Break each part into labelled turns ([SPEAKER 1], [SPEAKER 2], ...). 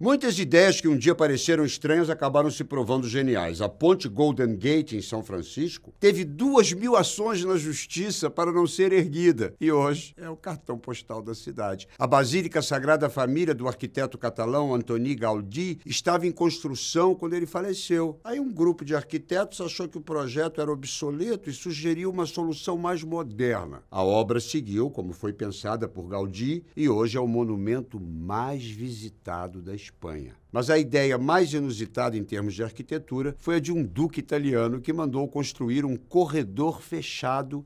[SPEAKER 1] Muitas ideias que um dia pareceram estranhas acabaram se provando geniais. A ponte Golden Gate, em São Francisco, teve duas mil ações na justiça para não ser erguida e hoje é o cartão postal da cidade. A Basílica Sagrada Família do arquiteto catalão Antoni Gaudí estava em construção quando ele faleceu. Aí um grupo de arquitetos achou que o projeto era obsoleto e sugeriu uma solução mais moderna. A obra seguiu como foi pensada por Gaudí e hoje é o monumento mais visitado da Espanha. Mas a ideia mais inusitada em termos de arquitetura foi a de um duque italiano que mandou construir um corredor fechado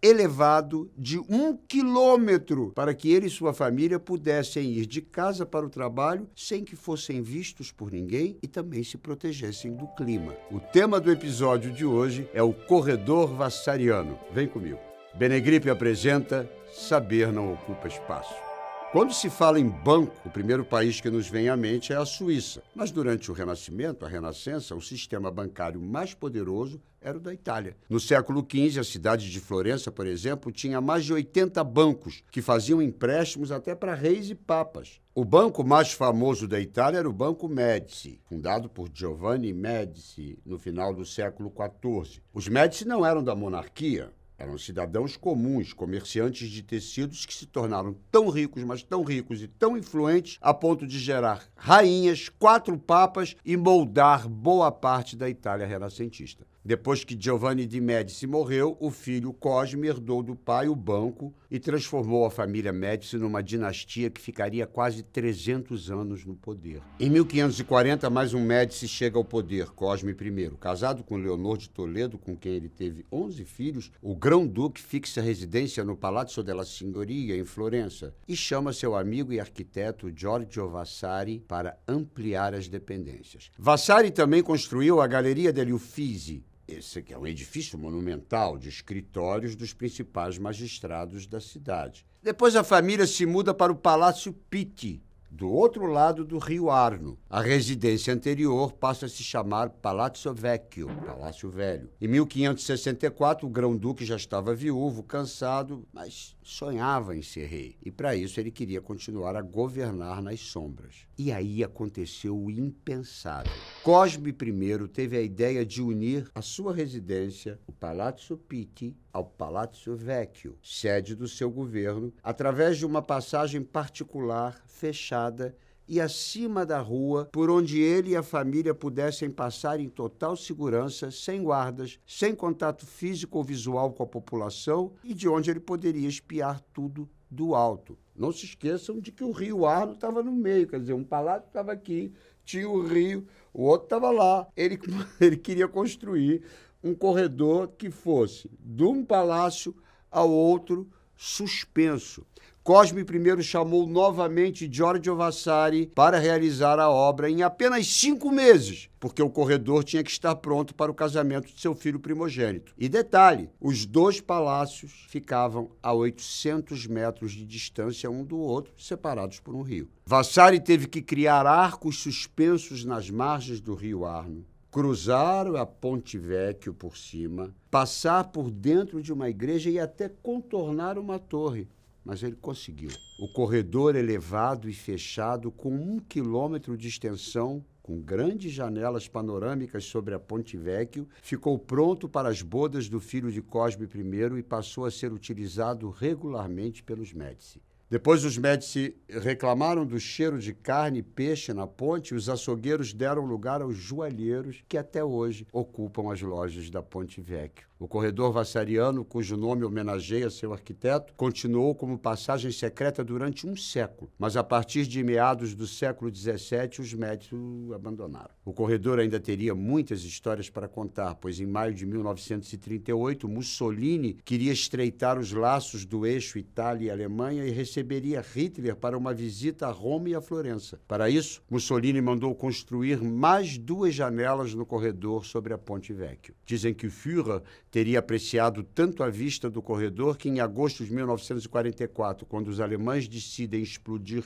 [SPEAKER 1] elevado de um quilômetro para que ele e sua família pudessem ir de casa para o trabalho sem que fossem vistos por ninguém e também se protegessem do clima. O tema do episódio de hoje é o corredor vassariano. Vem comigo. Benegripe apresenta Saber não ocupa espaço. Quando se fala em banco, o primeiro país que nos vem à mente é a Suíça. Mas durante o Renascimento, a Renascença, o sistema bancário mais poderoso era o da Itália. No século XV, a cidade de Florença, por exemplo, tinha mais de 80 bancos que faziam empréstimos até para reis e papas. O banco mais famoso da Itália era o Banco Médici, fundado por Giovanni Médici no final do século XIV. Os Médici não eram da monarquia, eram cidadãos comuns, comerciantes de tecidos que se tornaram tão ricos, mas tão ricos e tão influentes a ponto de gerar rainhas, quatro papas e moldar boa parte da Itália renascentista. Depois que Giovanni de Médici morreu, o filho Cosme herdou do pai o banco e transformou a família Médici numa dinastia que ficaria quase 300 anos no poder. Em 1540, mais um Médici chega ao poder, Cosme I. Casado com Leonor de Toledo, com quem ele teve 11 filhos, o grão-duque fixa residência no Palazzo della Signoria, em Florença, e chama seu amigo e arquiteto Giorgio Vasari para ampliar as dependências. Vasari também construiu a Galeria degli Uffizi, esse aqui é um edifício monumental de escritórios dos principais magistrados da cidade. Depois a família se muda para o Palácio Pitti, do outro lado do rio Arno. A residência anterior passa a se chamar Palazzo Vecchio, Palácio Velho. Em 1564, o grão-duque já estava viúvo, cansado, mas sonhava em ser rei. E para isso ele queria continuar a governar nas sombras. E aí aconteceu o impensável. Cosme I teve a ideia de unir a sua residência, o Palazzo Pitti, ao Palazzo Vecchio, sede do seu governo, através de uma passagem particular fechada e acima da rua, por onde ele e a família pudessem passar em total segurança, sem guardas, sem contato físico ou visual com a população e de onde ele poderia espiar tudo do alto. Não se esqueçam de que o rio Arno estava no meio, quer dizer, um palácio estava aqui, tinha o rio, o outro estava lá. Ele, ele queria construir um corredor que fosse de um palácio ao outro suspenso. Cosme I chamou novamente Giorgio Vasari para realizar a obra em apenas cinco meses, porque o corredor tinha que estar pronto para o casamento de seu filho primogênito. E detalhe: os dois palácios ficavam a 800 metros de distância um do outro, separados por um rio. Vasari teve que criar arcos suspensos nas margens do rio Arno cruzar a Ponte Vecchio por cima, passar por dentro de uma igreja e até contornar uma torre. Mas ele conseguiu. O corredor elevado e fechado, com um quilômetro de extensão, com grandes janelas panorâmicas sobre a Ponte Vecchio, ficou pronto para as bodas do filho de Cosme I e passou a ser utilizado regularmente pelos Médici. Depois os Médici reclamaram do cheiro de carne e peixe na ponte e os açougueiros deram lugar aos joalheiros que até hoje ocupam as lojas da Ponte Vecchio. O corredor vassariano, cujo nome homenageia seu arquiteto, continuou como passagem secreta durante um século, mas a partir de meados do século XVII os Médici o abandonaram. O corredor ainda teria muitas histórias para contar, pois em maio de 1938 Mussolini queria estreitar os laços do eixo Itália e Alemanha e receberia Hitler para uma visita a Roma e a Florença. Para isso, Mussolini mandou construir mais duas janelas no corredor sobre a Ponte Vecchio. Dizem que o Führer teria apreciado tanto a vista do corredor que, em agosto de 1944, quando os alemães decidem explodir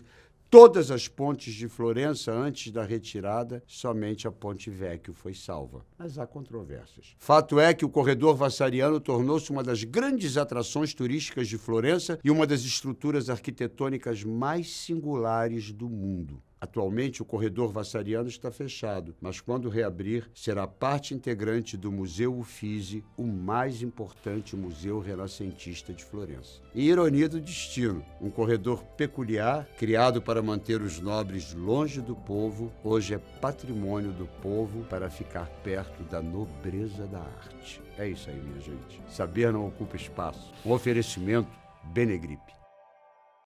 [SPEAKER 1] todas as pontes de Florença antes da retirada, somente a Ponte Vecchio foi salva. Mas há controvérsias. Fato é que o corredor vassariano tornou-se uma das grandes atrações turísticas de Florença e uma das estruturas arquitetônicas mais singulares do mundo. Atualmente, o corredor Vassariano está fechado, mas quando reabrir, será parte integrante do Museu Uffizi, o mais importante museu renascentista de Florença. E ironia do destino, um corredor peculiar, criado para manter os nobres longe do povo, hoje é patrimônio do povo para ficar perto da nobreza da arte. É isso aí, minha gente. Saber não ocupa espaço. Um oferecimento Benegripe.